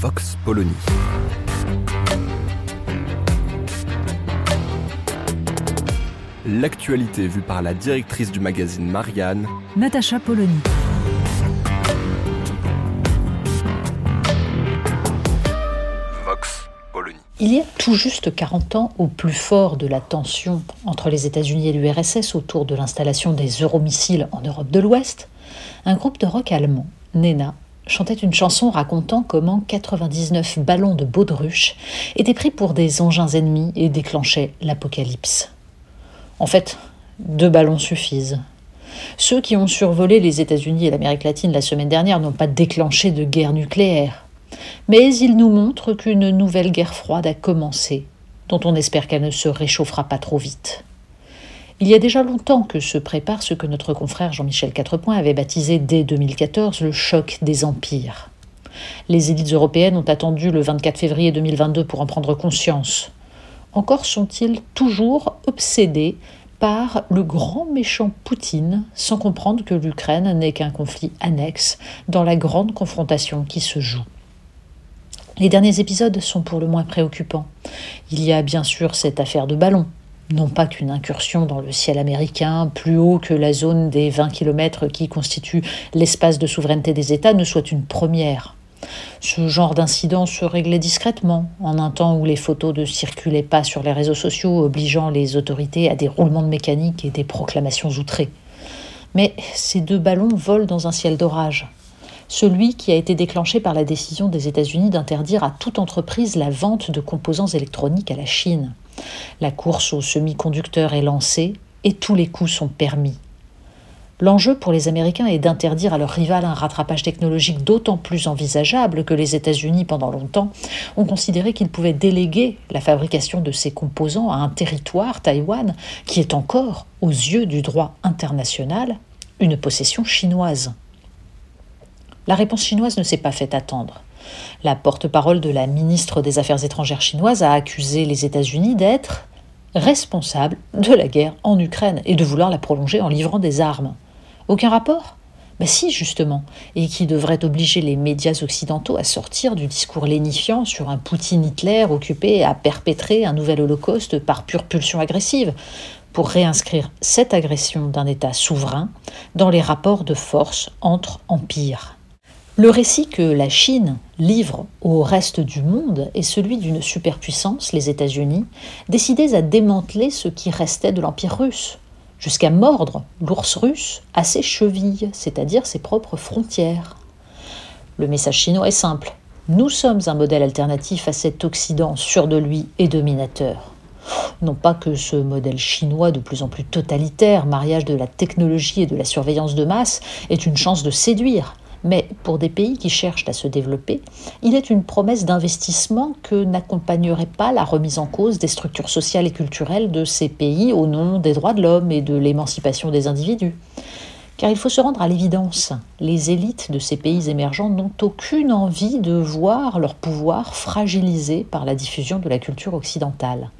Vox Polony. L'actualité vue par la directrice du magazine Marianne, Natacha Polony. Vox Polony. Il y a tout juste 40 ans, au plus fort de la tension entre les États-Unis et l'URSS autour de l'installation des euromissiles en Europe de l'Ouest, un groupe de rock allemand, Nena, chantait une chanson racontant comment 99 ballons de baudruche étaient pris pour des engins ennemis et déclenchaient l'apocalypse. En fait, deux ballons suffisent. Ceux qui ont survolé les États-Unis et l'Amérique latine la semaine dernière n'ont pas déclenché de guerre nucléaire. Mais ils nous montrent qu'une nouvelle guerre froide a commencé, dont on espère qu'elle ne se réchauffera pas trop vite. Il y a déjà longtemps que se prépare ce que notre confrère Jean-Michel Quatrepoint avait baptisé dès 2014 le choc des empires. Les élites européennes ont attendu le 24 février 2022 pour en prendre conscience. Encore sont-ils toujours obsédés par le grand méchant Poutine, sans comprendre que l'Ukraine n'est qu'un conflit annexe dans la grande confrontation qui se joue. Les derniers épisodes sont pour le moins préoccupants. Il y a bien sûr cette affaire de ballon, non pas qu'une incursion dans le ciel américain, plus haut que la zone des 20 km qui constitue l'espace de souveraineté des États, ne soit une première. Ce genre d'incident se réglait discrètement, en un temps où les photos ne circulaient pas sur les réseaux sociaux, obligeant les autorités à des roulements de mécanique et des proclamations outrées. Mais ces deux ballons volent dans un ciel d'orage. Celui qui a été déclenché par la décision des États-Unis d'interdire à toute entreprise la vente de composants électroniques à la Chine. La course aux semi-conducteurs est lancée et tous les coups sont permis. L'enjeu pour les Américains est d'interdire à leur rival un rattrapage technologique d'autant plus envisageable que les États-Unis, pendant longtemps, ont considéré qu'ils pouvaient déléguer la fabrication de ces composants à un territoire, Taïwan, qui est encore, aux yeux du droit international, une possession chinoise. La réponse chinoise ne s'est pas fait attendre. La porte-parole de la ministre des Affaires étrangères chinoise a accusé les États-Unis d'être responsables de la guerre en Ukraine et de vouloir la prolonger en livrant des armes. Aucun rapport? Ben si, justement, et qui devrait obliger les médias occidentaux à sortir du discours lénifiant sur un Poutine-Hitler occupé à perpétrer un nouvel holocauste par pure pulsion agressive, pour réinscrire cette agression d'un État souverain dans les rapports de force entre empires. Le récit que la Chine livre au reste du monde est celui d'une superpuissance, les États-Unis, décidés à démanteler ce qui restait de l'Empire russe, jusqu'à mordre l'ours russe à ses chevilles, c'est-à-dire ses propres frontières. Le message chinois est simple. Nous sommes un modèle alternatif à cet Occident sûr de lui et dominateur. Non pas que ce modèle chinois de plus en plus totalitaire, mariage de la technologie et de la surveillance de masse, ait une chance de séduire, mais pour des pays qui cherchent à se développer, il est une promesse d'investissement que n'accompagnerait pas la remise en cause des structures sociales et culturelles de ces pays au nom des droits de l'homme et de l'émancipation des individus. Car il faut se rendre à l'évidence, les élites de ces pays émergents n'ont aucune envie de voir leur pouvoir fragilisé par la diffusion de la culture occidentale.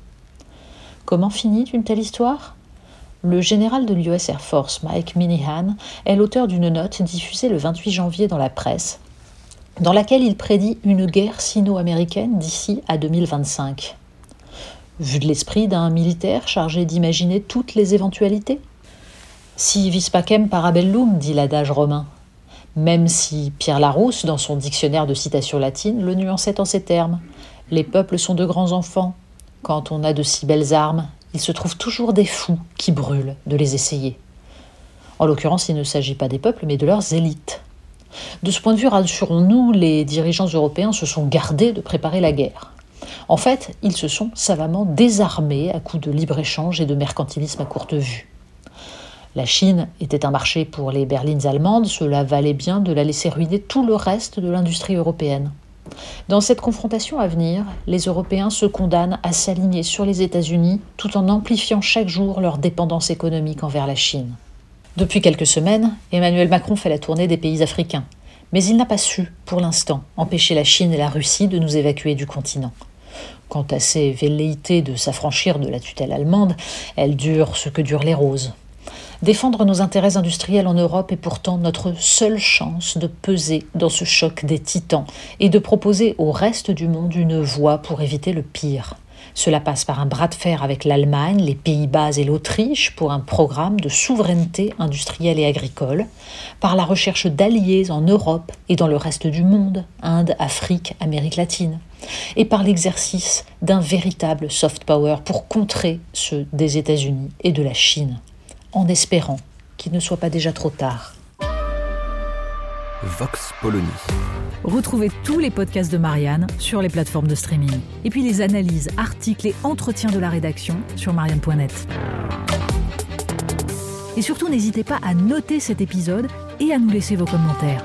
Comment finit une telle histoire? Le général de l'US Air Force, Mike Minihan, est l'auteur d'une note diffusée le 28 janvier dans la presse, dans laquelle il prédit une guerre sino-américaine d'ici à 2025. Vu de l'esprit d'un militaire chargé d'imaginer toutes les éventualités? Si vis pacem parabellum, dit l'adage romain. Même si Pierre Larousse, dans son dictionnaire de citations latines, le nuançait en ces termes Les peuples sont de grands enfants. Quand on a de si belles armes, il se trouve toujours des fous qui brûlent de les essayer. En l'occurrence, il ne s'agit pas des peuples, mais de leurs élites. De ce point de vue, rassurons-nous, les dirigeants européens se sont gardés de préparer la guerre. En fait, ils se sont savamment désarmés à coups de libre-échange et de mercantilisme à courte vue. La Chine était un marché pour les berlines allemandes, cela valait bien de la laisser ruiner tout le reste de l'industrie européenne. Dans cette confrontation à venir, les Européens se condamnent à s'aligner sur les États-Unis tout en amplifiant chaque jour leur dépendance économique envers la Chine. Depuis quelques semaines, Emmanuel Macron fait la tournée des pays africains, mais il n'a pas su, pour l'instant, empêcher la Chine et la Russie de nous évacuer du continent. Quant à ses velléités de s'affranchir de la tutelle allemande, elles durent ce que durent les roses. Défendre nos intérêts industriels en Europe est pourtant notre seule chance de peser dans ce choc des titans et de proposer au reste du monde une voie pour éviter le pire. Cela passe par un bras de fer avec l'Allemagne, les Pays-Bas et l'Autriche pour un programme de souveraineté industrielle et agricole, par la recherche d'alliés en Europe et dans le reste du monde, Inde, Afrique, Amérique latine, et par l'exercice d'un véritable soft power pour contrer ceux des États-Unis et de la Chine en espérant qu'il ne soit pas déjà trop tard. Vox Polony. Retrouvez tous les podcasts de Marianne sur les plateformes de streaming. Et puis les analyses, articles et entretiens de la rédaction sur marianne.net. Et surtout, n'hésitez pas à noter cet épisode et à nous laisser vos commentaires.